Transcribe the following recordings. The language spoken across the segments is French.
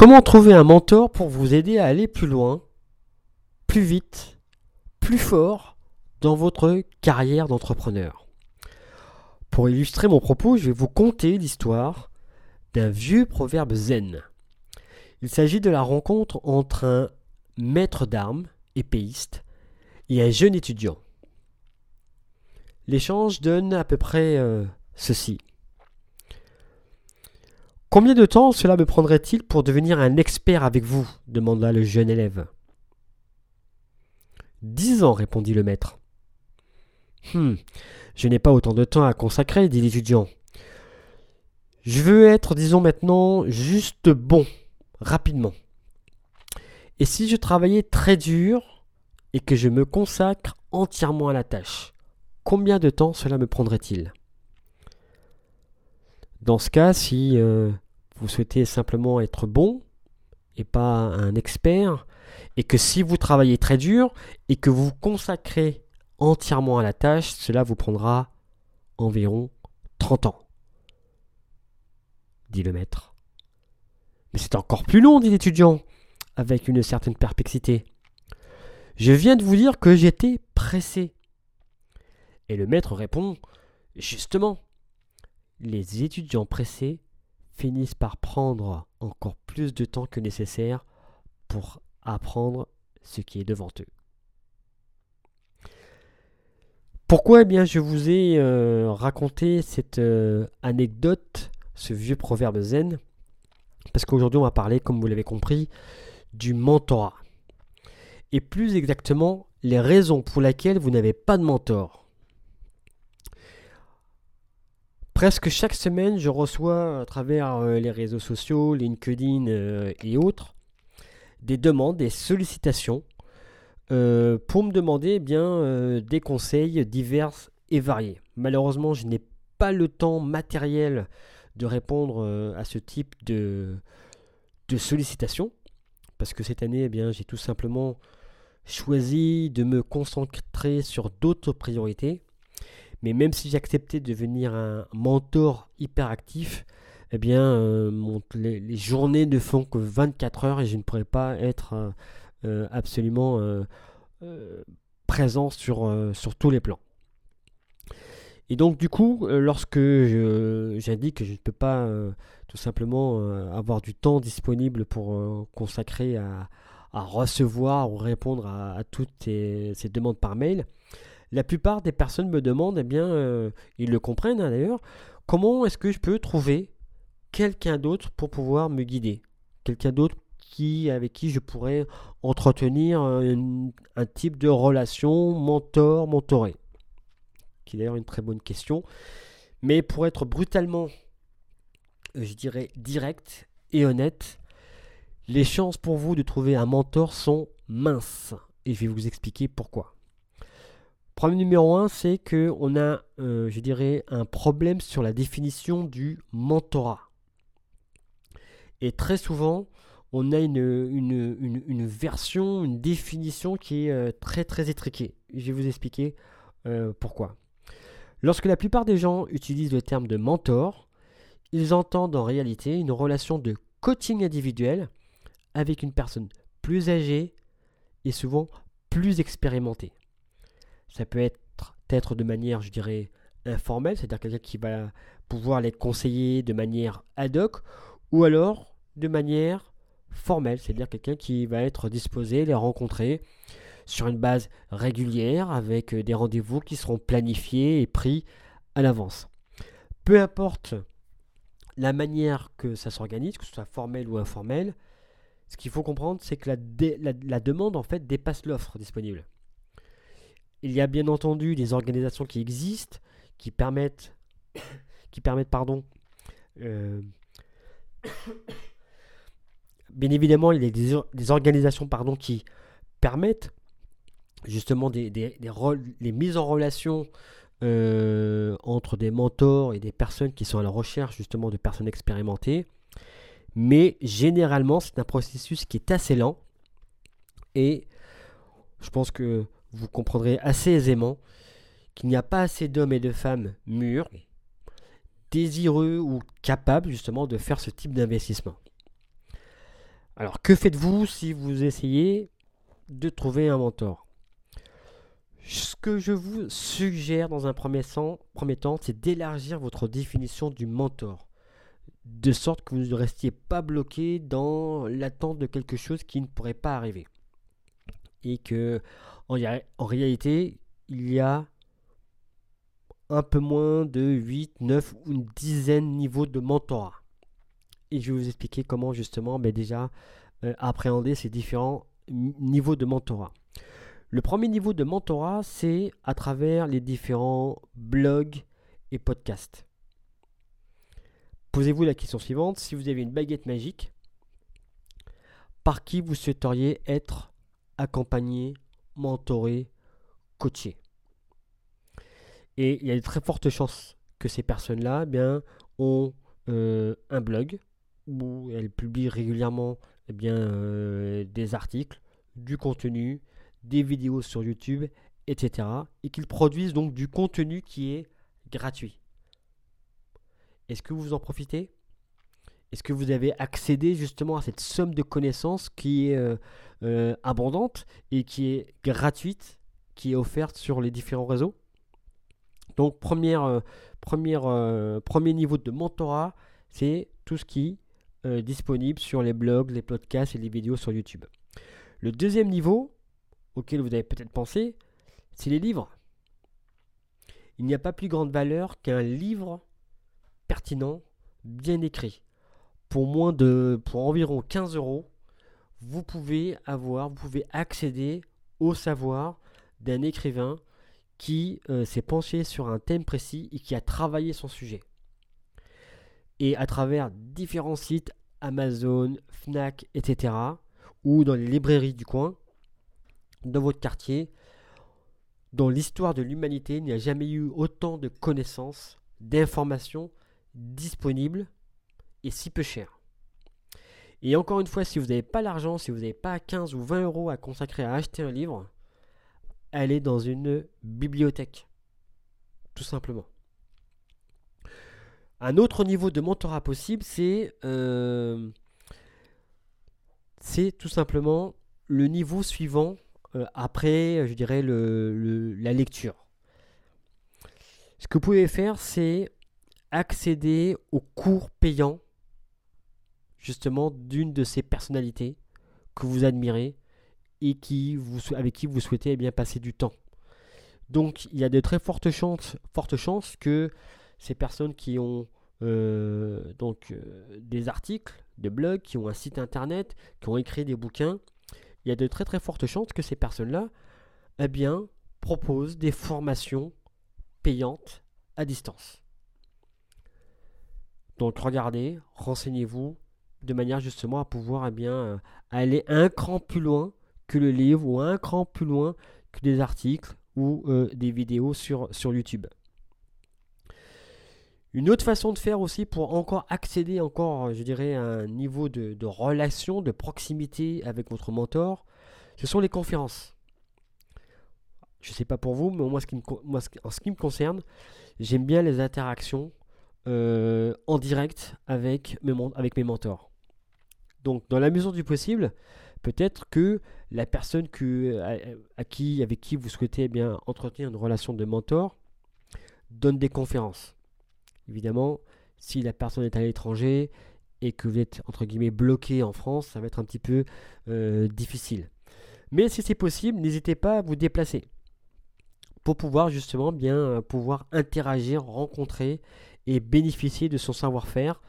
Comment trouver un mentor pour vous aider à aller plus loin, plus vite, plus fort dans votre carrière d'entrepreneur? Pour illustrer mon propos, je vais vous conter l'histoire d'un vieux proverbe zen. Il s'agit de la rencontre entre un maître d'armes, épéiste, et un jeune étudiant. L'échange donne à peu près euh, ceci. Combien de temps cela me prendrait-il pour devenir un expert avec vous demanda le jeune élève. Dix ans, répondit le maître. Hum, je n'ai pas autant de temps à consacrer, dit l'étudiant. Je veux être, disons maintenant, juste bon, rapidement. Et si je travaillais très dur et que je me consacre entièrement à la tâche, combien de temps cela me prendrait-il? Dans ce cas, si euh, vous souhaitez simplement être bon et pas un expert, et que si vous travaillez très dur et que vous vous consacrez entièrement à la tâche, cela vous prendra environ 30 ans, dit le maître. Mais c'est encore plus long, dit l'étudiant, avec une certaine perplexité. Je viens de vous dire que j'étais pressé. Et le maître répond Justement, les étudiants pressés finissent par prendre encore plus de temps que nécessaire pour apprendre ce qui est devant eux. Pourquoi eh bien, je vous ai euh, raconté cette euh, anecdote, ce vieux proverbe zen? Parce qu'aujourd'hui, on va parler, comme vous l'avez compris, du mentorat. Et plus exactement, les raisons pour lesquelles vous n'avez pas de mentor. Presque chaque semaine, je reçois à travers euh, les réseaux sociaux, LinkedIn euh, et autres, des demandes, des sollicitations euh, pour me demander eh des conseils divers et variés. Malheureusement, je n'ai pas le temps matériel de répondre à ce type de, sollicitations parce que cette année, eh j'ai tout simplement choisi de me concentrer sur d'autres priorités mais même si j'acceptais de devenir un mentor hyperactif, eh bien, euh, les, journées ne font que 24 heures et je ne pourrais pas être euh, euh, absolument présent sur, sur tous les plans. Et donc, du coup, lorsque j'indique que je ne peux pas tout simplement avoir du temps disponible pour consacrer à, recevoir ou répondre à, toutes ces demandes par mail, la plupart des personnes me demandent, eh bien, euh, ils le comprennent hein, d'ailleurs, comment est-ce que je peux trouver quelqu'un d'autre pour pouvoir me guider? Quelqu'un d'autre avec qui je pourrais entretenir un, type de relation mentor-mentoré Qui est d'ailleurs une très bonne question. Mais pour être brutalement, euh, je dirais, direct et honnête, les chances pour vous de trouver un mentor sont minces. Et je vais vous expliquer pourquoi. Problème numéro un, c'est qu'on a, euh, je dirais, un problème sur la définition du mentorat. Et très souvent, on a une, une, version, une définition qui est euh, très très étriquée. Je vais vous expliquer euh, pourquoi. Lorsque la plupart des gens utilisent le terme de mentor, ils entendent en réalité une relation de coaching individuel avec une personne plus âgée et souvent plus expérimentée. Ça peut être, être de manière, je dirais, informelle, c'est-à-dire quelqu'un qui va pouvoir les conseiller de manière ad hoc, ou alors de manière formelle, c'est-à-dire quelqu'un qui va être disposé à les rencontrer sur une base régulière avec des rendez-vous qui seront planifiés et pris à l'avance. Peu importe la manière que ça s'organise, que ce soit formel ou informel, ce qu'il faut comprendre, c'est que la, la demande en fait dépasse l'offre disponible. Il y a bien entendu des organisations qui existent, qui permettent, qui permettent pardon, euh, bien évidemment, il y a des, organisations pardon, qui permettent justement des, des, les mises en relation euh, entre des mentors et des personnes qui sont à la recherche justement de personnes expérimentées. Mais généralement, c'est un processus qui est assez lent. Et je pense que vous comprendrez assez aisément qu'il n'y a pas assez d'hommes et de femmes mûrs, désireux ou capables justement de faire ce type d'investissement. Alors que faites-vous si vous essayez de trouver un mentor? Ce que je vous suggère dans un premier, premier temps, c'est d'élargir votre définition du mentor. De sorte que vous ne restiez pas bloqué dans l'attente de quelque chose qui ne pourrait pas arriver. Et que en, réalité, il y a un peu moins de 8, 9 ou une dizaine de niveaux de mentorat. Et je vais vous expliquer comment justement ben déjà euh, appréhender ces différents niveaux de mentorat. Le premier niveau de mentorat, c'est à travers les différents blogs et podcasts. Posez-vous la question suivante, si vous avez une baguette magique, par qui vous souhaiteriez être accompagné, mentoré, coaché et il y a de très fortes chances que ces personnes-là eh bien, ont euh, un blog où elles publient régulièrement eh bien, euh, des articles, du contenu, des vidéos sur YouTube, etc. Et qu'ils produisent donc du contenu qui est gratuit. Est-ce que vous en profitez? Est-ce que vous avez accédé justement à cette somme de connaissances qui est euh, abondante et qui est gratuite, qui est offerte sur les différents réseaux? Donc, euh, euh, premier niveau de mentorat, c'est tout ce qui est euh, disponible sur les blogs, les podcasts et les vidéos sur YouTube. Le deuxième niveau, auquel vous avez peut-être pensé, c'est les livres. Il n'y a pas plus grande valeur qu'un livre pertinent, bien écrit. Pour moins de, pour environ 15 euros, vous pouvez avoir, vous pouvez accéder au savoir d'un écrivain qui euh, s'est penché sur un thème précis et qui a travaillé son sujet. Et à travers différents sites, Amazon, Fnac, etc., ou dans les librairies du coin, dans votre quartier, dans l'histoire de l'humanité, n'y a jamais eu autant de connaissances, d'informations disponibles si peu chères. Et encore une fois, si vous n'avez pas l'argent, si vous n'avez pas 15 ou 20 euros à consacrer à acheter un livre, elle dans une bibliothèque. Tout simplement. Un autre niveau de mentorat possible, c'est euh, tout simplement le niveau suivant euh, après, je dirais, le, la lecture. Ce que vous pouvez faire, c'est accéder au cours payant, justement, d'une de ces personnalités que vous admirez et qui vous, avec qui vous souhaitez eh bien, passer du temps. Donc il y a de très fortes chances, que ces personnes qui ont euh, donc euh, des articles, des blogs, qui ont un site internet, qui ont écrit des bouquins, il y a de très très fortes chances que ces personnes-là eh bien, proposent des formations payantes à distance. Donc regardez, renseignez-vous de manière justement à pouvoir eh bien, euh, aller un cran plus loin que le livre ou un cran plus loin que des articles ou euh, des vidéos sur, YouTube. Une autre façon de faire aussi pour encore accéder encore, je dirais, à un niveau de, relation, de proximité avec votre mentor, ce sont les conférences. Je ne sais pas pour vous, mais moi, en ce qui me concerne, j'aime bien les interactions euh, en direct avec mes mentors. Donc, dans la mesure du possible, peut-être que la personne à, qui, avec qui vous souhaitez bien, entretenir une relation de mentor donne des conférences. Évidemment, si la personne est à l'étranger et que vous êtes entre guillemets bloqué en France, ça va être un petit peu euh, difficile. Mais si c'est possible, n'hésitez pas à vous déplacer pour pouvoir justement bien euh, pouvoir interagir, rencontrer et bénéficier de son savoir-faire,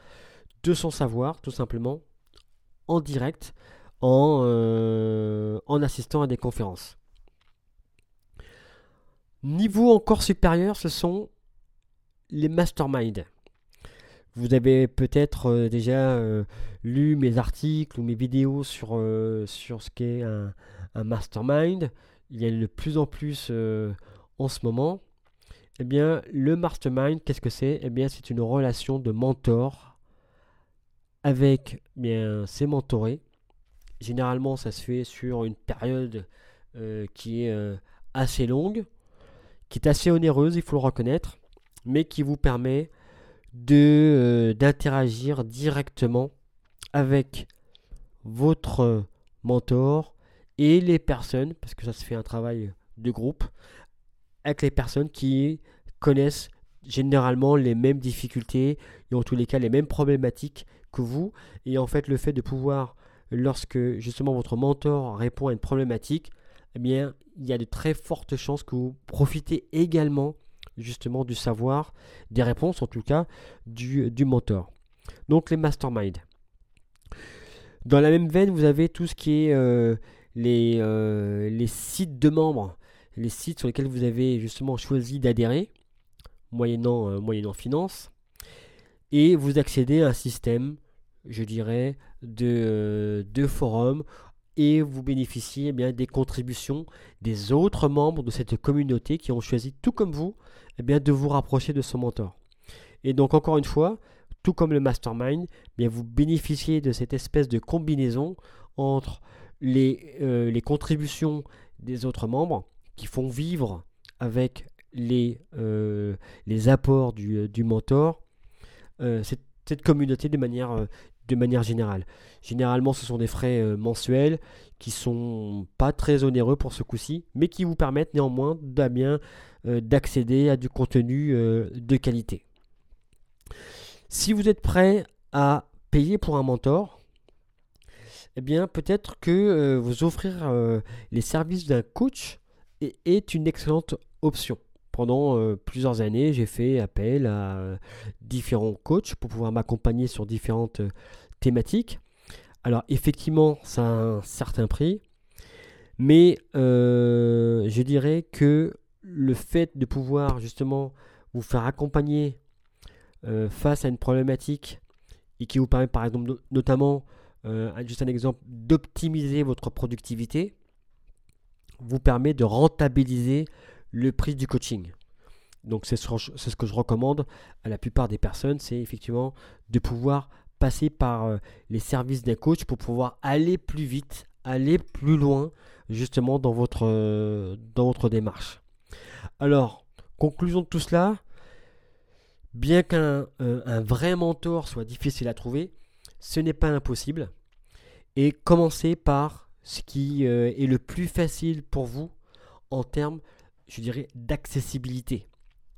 de son savoir tout simplement en direct euh, en, assistant à des conférences. Niveau encore supérieur, ce sont les masterminds. Vous avez peut-être euh, déjà euh, lu mes articles ou mes vidéos sur, ce qu'est un, mastermind. Il y a de plus en plus en ce moment. Eh bien, le mastermind, qu'est-ce que c'est? Eh bien, c'est une relation de mentor avec bien, ses mentorés Généralement, ça se fait sur une période euh, qui est euh, assez longue, qui est assez onéreuse, il faut le reconnaître, mais qui vous permet de euh, d'interagir directement avec votre mentor et les personnes, parce que ça se fait un travail de groupe, avec les personnes qui connaissent généralement les mêmes difficultés et en tous les cas les mêmes problématiques que vous. Et en fait, le fait de pouvoir, lorsque justement votre mentor répond à une problématique, eh bien, il y a de très fortes chances que vous profitez également justement du savoir, des réponses en tout cas, du, du mentor. Donc les masterminds. Dans la même veine, vous avez tout ce qui est euh, les, euh, les sites de membres, les sites sur lesquels vous avez justement choisi d'adhérer, moyennant, euh, moyennant finance, et vous accédez à un système, je dirais, de, de forums et vous bénéficiez eh bien, des contributions des autres membres de cette communauté qui ont choisi, tout comme vous, eh bien, de vous rapprocher de son mentor. Et donc, encore une fois, tout comme le mastermind, eh bien, vous bénéficiez de cette espèce de combinaison entre les, euh, contributions des autres membres qui font vivre avec les, euh, apports du, euh, mentor cette, communauté de manière de manière générale. Généralement, ce sont des frais euh, mensuels qui sont pas très onéreux pour ce coup-ci, mais qui vous permettent néanmoins euh, d'accéder à du contenu euh, de qualité. Si vous êtes prêt à payer pour un mentor, eh bien peut-être que vous offrir les services d'un coach est une excellente option pendant euh, plusieurs années, j'ai fait appel à euh, différents coachs pour pouvoir m'accompagner sur différentes euh, thématiques. Alors effectivement, ça a un certain prix, mais je dirais que le fait de pouvoir justement vous faire accompagner face à une problématique et qui vous permet par exemple notamment, juste un exemple, d'optimiser votre productivité, vous permet de rentabiliser le prix du coaching. Donc c'est ce, que je recommande à la plupart des personnes, c'est effectivement de pouvoir passer par euh, les services d'un coach pour pouvoir aller plus vite, aller plus loin justement dans votre, euh, dans votre démarche. Alors, conclusion de tout cela, bien qu'un euh, un vrai mentor soit difficile à trouver, ce n'est pas impossible. Et commencez par ce qui est le plus facile pour vous en termes je dirais, d'accessibilité.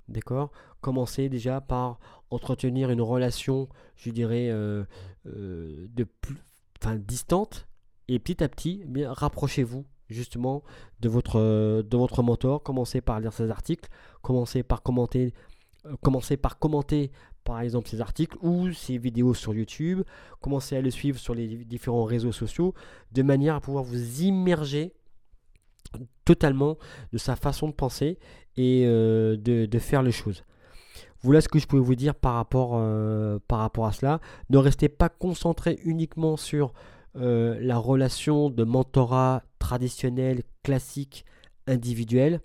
D'accord? Commencez déjà par entretenir une relation, je dirais, euh, euh, de plus, enfin, distante. Et petit à petit, eh bien, rapprochez-vous justement de votre, de votre mentor. Commencez par lire ses articles. Commencez par commenter, euh, commencez par commenter par exemple ses articles ou ses vidéos sur YouTube. Commencez à le suivre sur les différents réseaux sociaux de manière à pouvoir vous immerger totalement de sa façon de penser et euh, de, faire les choses. Voilà ce que je pouvais vous dire par rapport, euh, par rapport à cela. Ne restez pas concentré uniquement sur euh, la relation de mentorat traditionnel, classique, individuel.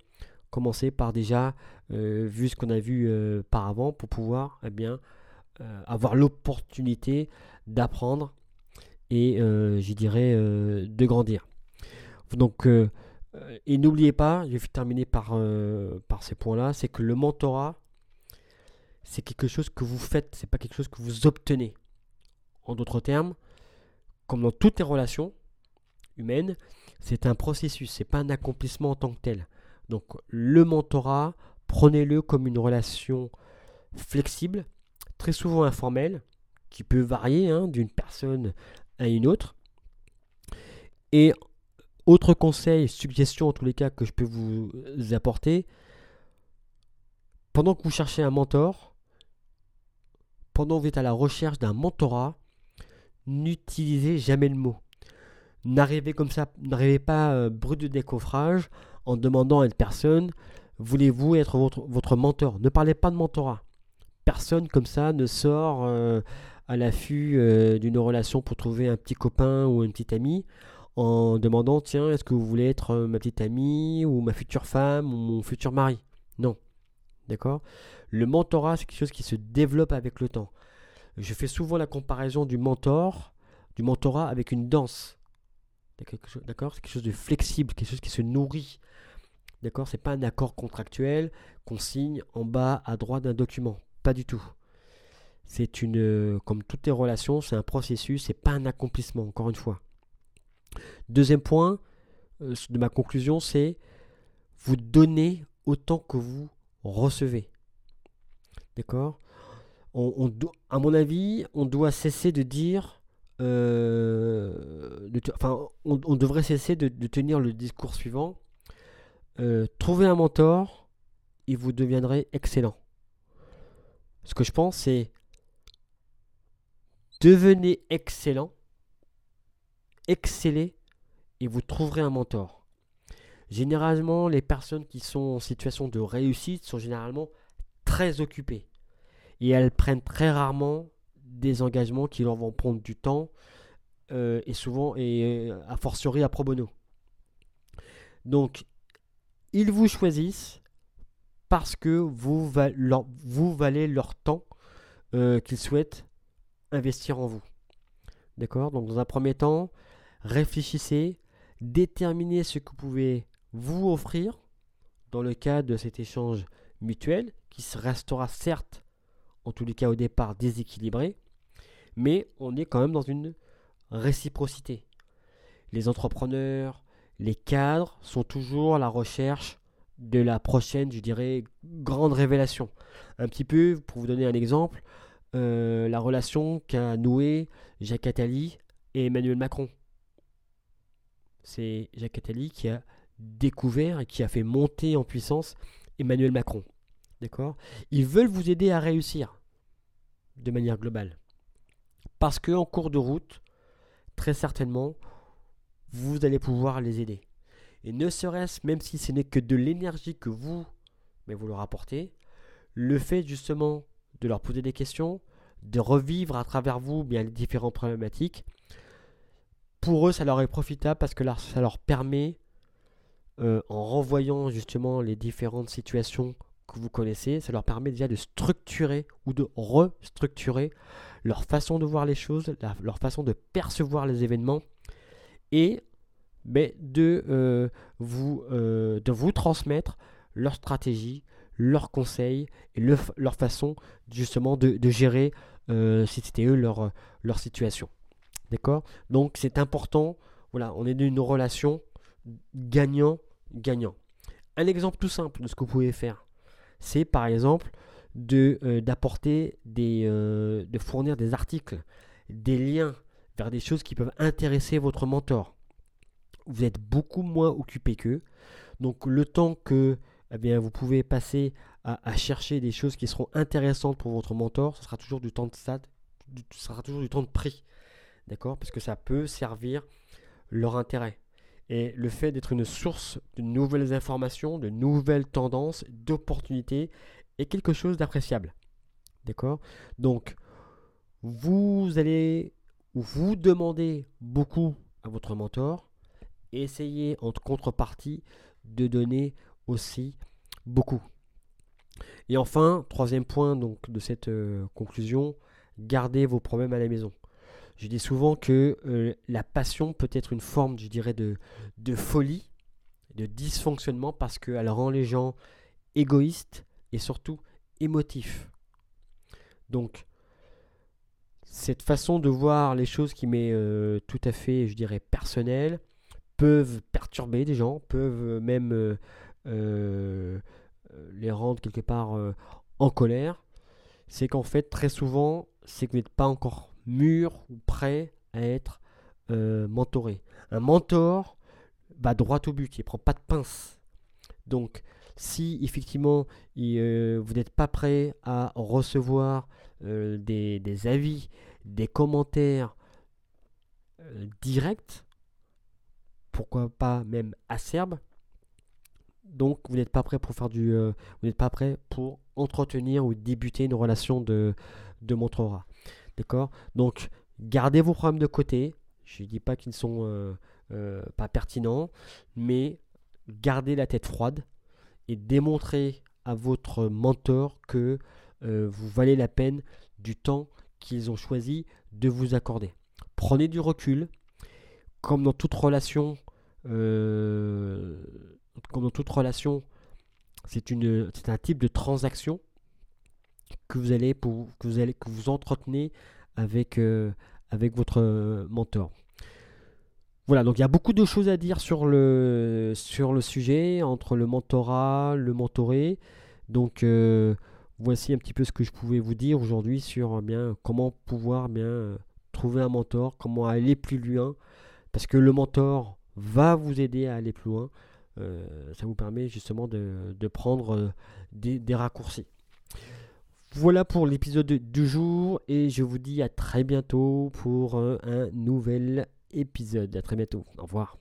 Commencez par déjà, vu ce qu'on a vu par avant, pour pouvoir eh bien, avoir l'opportunité d'apprendre et, j'y dirais, de grandir. Donc, et n'oubliez pas, je vais terminer par, euh, par ces points-là, c'est que le mentorat, c'est quelque chose que vous faites, c'est pas quelque chose que vous obtenez. En d'autres termes, comme dans toutes les relations humaines, c'est un processus, c'est pas un accomplissement en tant que tel. Donc le mentorat, prenez-le comme une relation flexible, très souvent informelle, qui peut varier hein, d'une personne à une autre. Et autre conseil, suggestion en tous les cas que je peux vous apporter, pendant que vous cherchez un mentor, pendant que vous êtes à la recherche d'un mentorat, n'utilisez jamais le mot. N'arrivez comme ça, n'arrivez pas euh, brut de décoffrage en demandant à une personne voulez-vous être votre, mentor? Ne parlez pas de mentorat. Personne comme ça ne sort euh, à l'affût euh, d'une relation pour trouver un petit copain ou une petite amie en demandant tiens, est-ce que vous voulez être euh, ma petite amie ou ma future femme ou mon futur mari? Non. D'accord? Le mentorat, c'est quelque chose qui se développe avec le temps. Je fais souvent la comparaison du mentor, du mentorat avec une danse. D'accord? C'est quelque chose de flexible, quelque chose qui se nourrit. D'accord? C'est pas un accord contractuel qu'on signe en bas à droite d'un document. Pas du tout. C'est une, comme toutes les relations, c'est un processus, c'est pas un accomplissement, encore une fois. Deuxième point de ma conclusion, c'est vous donnez autant que vous recevez. D'accord? À mon avis, on doit cesser de dire. Euh, enfin, on, devrait cesser de, tenir le discours suivant. Euh, trouvez un mentor et vous deviendrez excellent. Ce que je pense, c'est devenez excellent, excellez et vous trouverez un mentor. Généralement, les personnes qui sont en situation de réussite sont généralement très occupées. Et elles prennent très rarement des engagements qui leur vont prendre du temps euh, et souvent, et euh, a fortiori à pro bono. Donc, ils vous choisissent parce que vous, vous valez leur temps euh, qu'ils souhaitent investir en vous. D'accord? Donc, dans un premier temps, réfléchissez, déterminez ce que vous pouvez vous offrir dans le cadre de cet échange mutuel qui restera certes, en tous les cas au départ, déséquilibré, mais on est quand même dans une réciprocité. Les entrepreneurs, les cadres sont toujours à la recherche de la prochaine, je dirais, grande révélation. Un petit peu, pour vous donner un exemple, euh, la relation qu'a nouée Jacques Attali et Emmanuel Macron. C'est Jacques Attali qui a découvert et qui a fait monter en puissance Emmanuel Macron. D'accord? Ils veulent vous aider à réussir de manière globale. Parce qu'en cours de route, très certainement, vous allez pouvoir les aider. Et ne serait-ce, même si ce n'est que de l'énergie que vous, mais vous leur apportez, le fait justement de leur poser des questions, de revivre à travers vous bien les différentes problématiques, pour eux, ça leur est profitable parce que ça leur permet euh, en renvoyant justement les différentes situations que vous connaissez, ça leur permet déjà de structurer ou de restructurer leur façon de voir les choses, leur façon de percevoir les événements et mais de, euh, vous, euh, de vous transmettre leur stratégie, leurs conseils et leur façon justement de, gérer, si c'était eux, leur situation. D'accord? Donc c'est important, voilà, on est dans une relation gagnant gagnant. Un exemple tout simple de ce que vous pouvez faire, c'est par exemple de euh, d'apporter des euh, de fournir des articles, des liens vers des choses qui peuvent intéresser votre mentor. Vous êtes beaucoup moins occupé qu'eux, donc le temps que eh bien, vous pouvez passer à, chercher des choses qui seront intéressantes pour votre mentor, ce sera toujours du temps de ça, ce sera toujours du temps de prix, d'accord, parce que ça peut servir leur intérêt. Et le fait d'être une source de nouvelles informations, de nouvelles tendances, d'opportunités est quelque chose d'appréciable. D'accord? Donc, vous allez vous demander beaucoup à votre mentor essayez en contrepartie de donner aussi beaucoup. Et enfin, troisième point donc, de cette euh, conclusion, gardez vos problèmes à la maison. Je dis souvent que euh, la passion peut être une forme, je dirais, de, folie, de dysfonctionnement, parce qu'elle rend les gens égoïstes et surtout émotifs. Donc, cette façon de voir les choses qui m'est euh, tout à fait, je dirais, personnelle, peuvent perturber des gens, peuvent même euh, les rendre quelque part en colère. C'est qu'en fait, très souvent, c'est que vous n'êtes pas encore mûr ou prêt à être euh, mentoré. Un mentor va droit au but, il ne prend pas de pince. Donc, si effectivement euh, vous n'êtes pas prêt à recevoir euh, des, avis, des commentaires directs, pourquoi pas même acerbes, donc vous n'êtes pas prêt pour faire du, vous n'êtes pas prêt pour entretenir ou débuter une relation de, de mentorat. D'accord? Donc, gardez vos problèmes de côté. Je ne dis pas qu'ils ne sont euh, euh, pas pertinents, mais gardez la tête froide et démontrez à votre mentor que euh, vous valez la peine du temps qu'ils ont choisi de vous accorder. Prenez du recul, comme dans toute relation, comme dans toute relation, c'est un type de transaction que vous allez, que vous, entretenez avec, euh, votre mentor. Voilà, donc il y a beaucoup de choses à dire sur le, sujet, entre le mentorat, le mentoré. Donc euh, voici un petit peu ce que je pouvais vous dire aujourd'hui sur eh bien comment pouvoir bien trouver un mentor, comment aller plus loin. Parce que le mentor va vous aider à aller plus loin. Euh, ça vous permet justement de, prendre euh, des, raccourcis. Voilà pour l'épisode du jour et je vous dis à très bientôt pour un nouvel épisode. À très bientôt. Au revoir.